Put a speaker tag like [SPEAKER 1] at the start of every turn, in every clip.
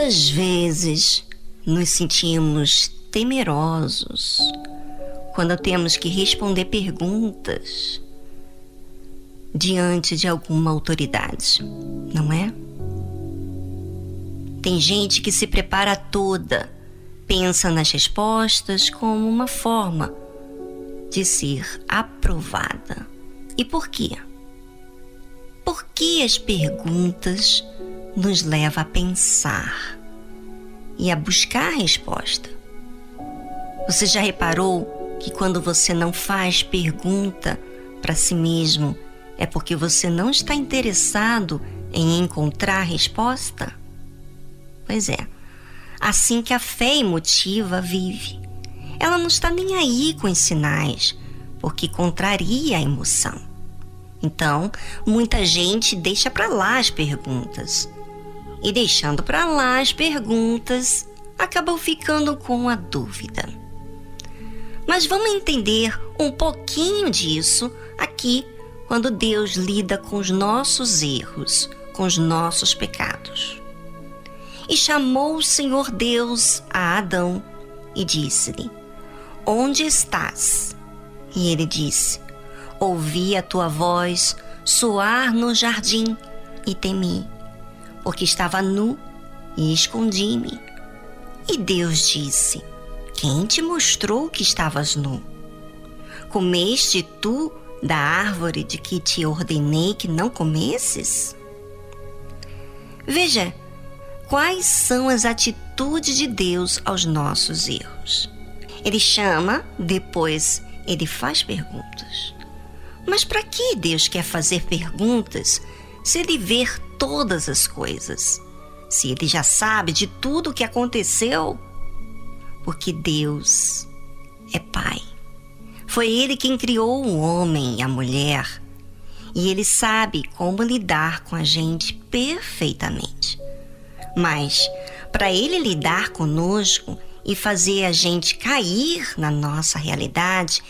[SPEAKER 1] Quantas vezes nos sentimos temerosos quando temos que responder perguntas diante de alguma autoridade, não é? Tem gente que se prepara toda, pensa nas respostas como uma forma de ser aprovada. E por quê? Porque as perguntas nos levam a pensar e a buscar a resposta. Você já reparou que quando você não faz pergunta para si mesmo, é porque você não está interessado em encontrar a resposta? Pois é, assim que a fé emotiva vive. Ela não está nem aí com os sinais, porque contraria a emoção. Então, muita gente deixa para lá as perguntas. E deixando para lá as perguntas, acabam ficando com a dúvida. Mas vamos entender um pouquinho disso aqui quando Deus lida com os nossos erros, com os nossos pecados. E chamou o Senhor Deus a Adão e disse-lhe: Onde estás? E ele disse: Ouvi a tua voz soar no jardim e temi, porque estava nu e escondi-me. E Deus disse: Quem te mostrou que estavas nu? Comeste tu da árvore de que te ordenei que não comesses? Veja, quais são as atitudes de Deus aos nossos erros. Ele chama, depois ele faz perguntas. Mas para que Deus quer fazer perguntas se ele vê todas as coisas? Se ele já sabe de tudo o que aconteceu? Porque Deus é Pai. Foi ele quem criou o homem e a mulher. E ele sabe como lidar com a gente perfeitamente. Mas, para ele lidar conosco e fazer a gente cair na nossa realidade,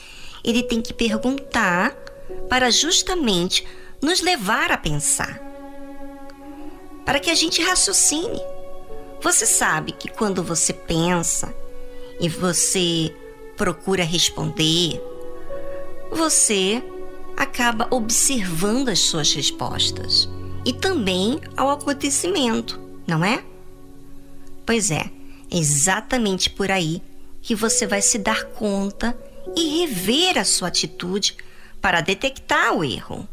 [SPEAKER 1] ele tem que perguntar para justamente nos levar a pensar. Para que a gente raciocine. Você sabe que quando você pensa e você procura responder, você acaba observando as suas respostas e também ao acontecimento, não é? Pois é, é exatamente por aí que você vai se dar conta e rever a sua atitude para detectar o erro.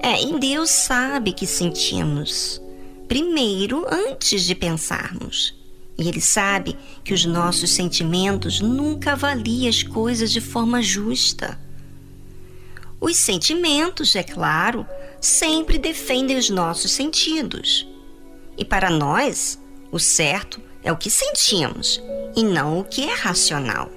[SPEAKER 1] É, e Deus sabe que sentimos primeiro antes de pensarmos. E Ele sabe que os nossos sentimentos nunca avaliam as coisas de forma justa. Os sentimentos, é claro, sempre defendem os nossos sentidos. E para nós, o certo é o que sentimos e não o que é racional.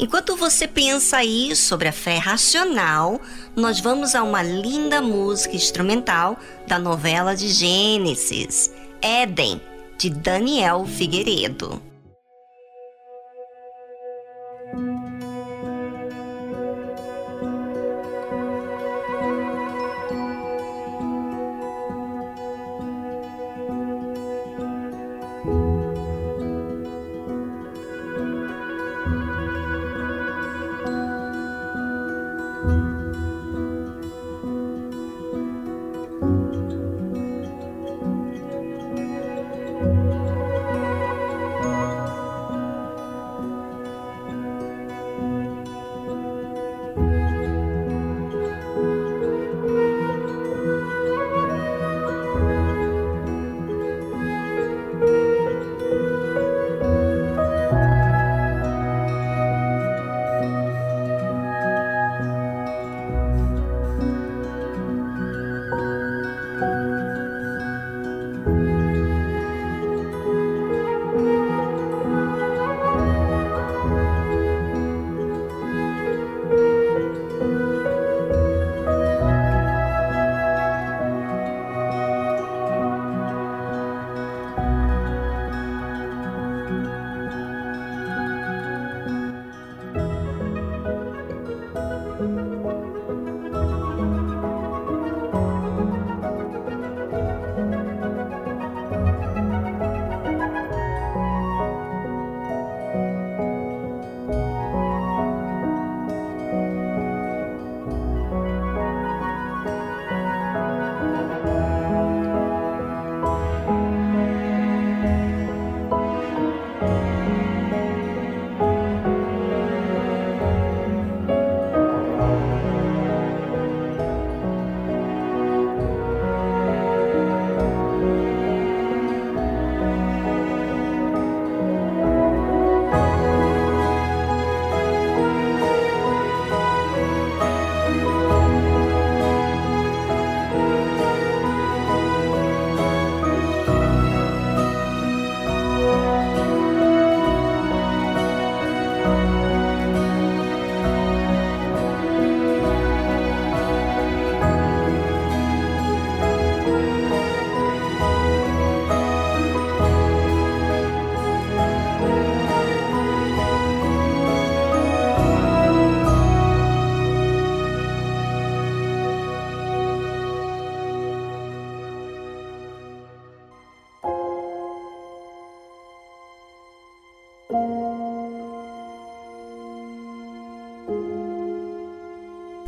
[SPEAKER 1] Enquanto você pensa aí sobre a fé racional, nós vamos a uma linda música instrumental da novela de Gênesis, Éden, de Daniel Figueiredo.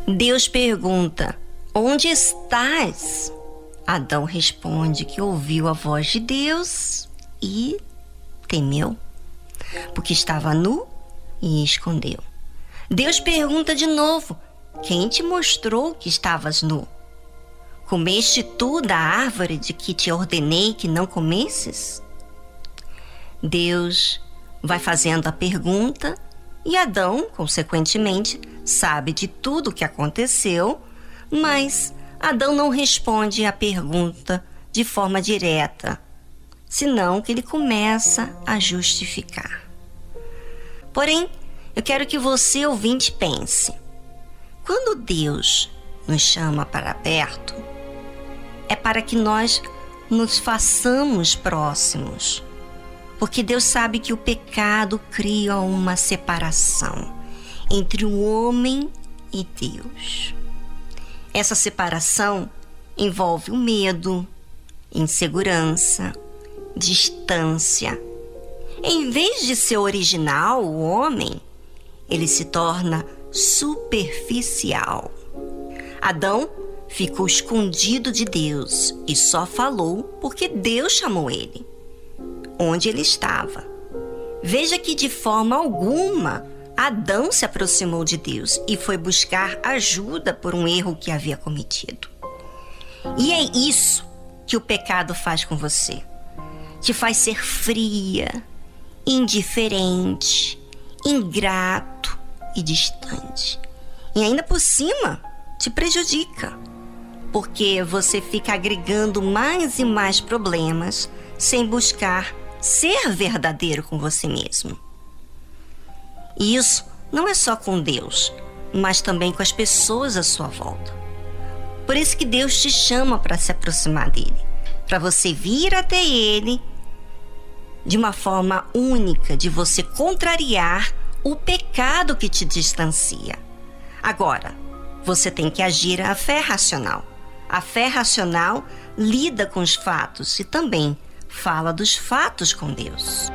[SPEAKER 1] Deus pergunta: Onde estás? Adão responde que ouviu a voz de Deus e temeu, porque estava nu e escondeu. Deus pergunta de novo: Quem te mostrou que estavas nu? Comeste tu da árvore de que te ordenei que não comesses? Deus vai fazendo a pergunta e Adão, consequentemente, sabe de tudo o que aconteceu, mas Adão não responde à pergunta de forma direta, senão que ele começa a justificar. Porém, eu quero que você, ouvinte, pense: quando Deus nos chama para perto, é para que nós nos façamos próximos porque Deus sabe que o pecado cria uma separação entre o homem e Deus. Essa separação envolve o medo, insegurança, distância. Em vez de ser original, o homem, ele se torna superficial. Adão ficou escondido de Deus e só falou porque Deus chamou ele onde ele estava. Veja que de forma alguma Adão se aproximou de Deus e foi buscar ajuda por um erro que havia cometido. E é isso que o pecado faz com você. Te faz ser fria, indiferente, ingrato e distante. E ainda por cima, te prejudica, porque você fica agregando mais e mais problemas sem buscar ser verdadeiro com você mesmo. E isso não é só com Deus, mas também com as pessoas à sua volta. Por isso que Deus te chama para se aproximar dele, para você vir até ele de uma forma única de você contrariar o pecado que te distancia. Agora, você tem que agir a fé racional. A fé racional lida com os fatos e também fala dos fatos com Deus.